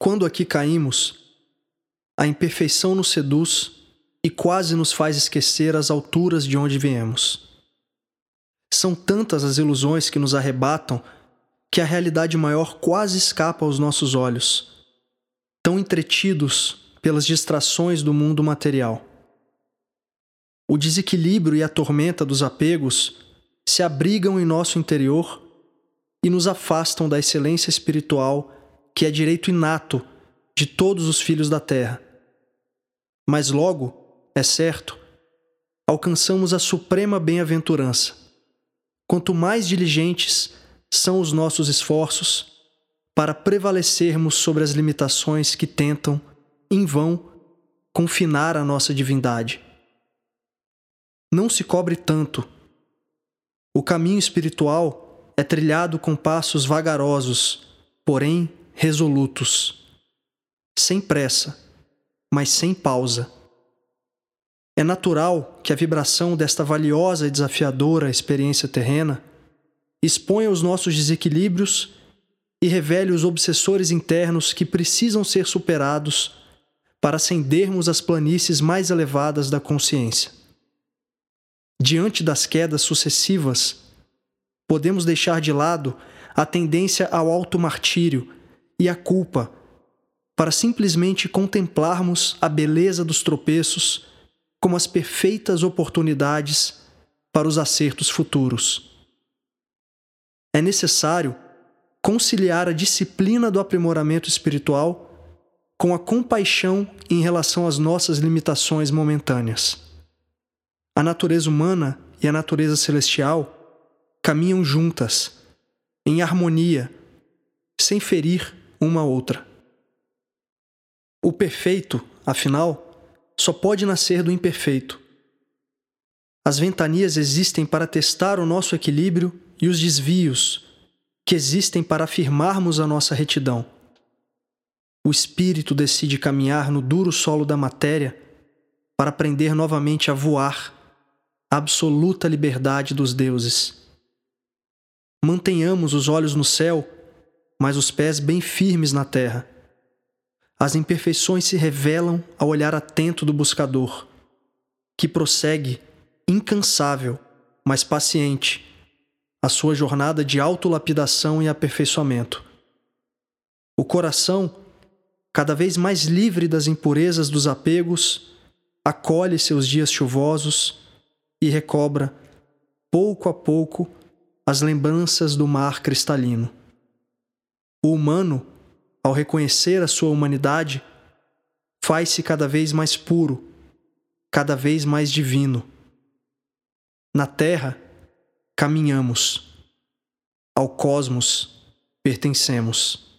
quando aqui caímos, a imperfeição nos seduz e quase nos faz esquecer as alturas de onde viemos. São tantas as ilusões que nos arrebatam que a realidade maior quase escapa aos nossos olhos, tão entretidos pelas distrações do mundo material. O desequilíbrio e a tormenta dos apegos se abrigam em nosso interior e nos afastam da excelência espiritual que é direito inato de todos os filhos da terra. Mas logo, é certo, alcançamos a suprema bem-aventurança. Quanto mais diligentes são os nossos esforços para prevalecermos sobre as limitações que tentam, em vão, confinar a nossa divindade. Não se cobre tanto. O caminho espiritual é trilhado com passos vagarosos, porém resolutos, sem pressa, mas sem pausa. É natural que a vibração desta valiosa e desafiadora experiência terrena exponha os nossos desequilíbrios e revele os obsessores internos que precisam ser superados para ascendermos às planícies mais elevadas da consciência. Diante das quedas sucessivas, podemos deixar de lado a tendência ao auto-martírio e a culpa para simplesmente contemplarmos a beleza dos tropeços como as perfeitas oportunidades para os acertos futuros é necessário conciliar a disciplina do aprimoramento espiritual com a compaixão em relação às nossas limitações momentâneas. A natureza humana e a natureza celestial caminham juntas, em harmonia, sem ferir uma outra. O perfeito, afinal, só pode nascer do imperfeito. As ventanias existem para testar o nosso equilíbrio e os desvios que existem para afirmarmos a nossa retidão. O espírito decide caminhar no duro solo da matéria para aprender novamente a voar, a absoluta liberdade dos deuses. Mantenhamos os olhos no céu, mas os pés bem firmes na terra. As imperfeições se revelam ao olhar atento do buscador, que prossegue, incansável, mas paciente, a sua jornada de autolapidação e aperfeiçoamento. O coração, cada vez mais livre das impurezas dos apegos, acolhe seus dias chuvosos e recobra, pouco a pouco, as lembranças do mar cristalino. O humano, ao reconhecer a sua humanidade, faz-se cada vez mais puro, cada vez mais divino. Na terra, caminhamos, ao cosmos pertencemos.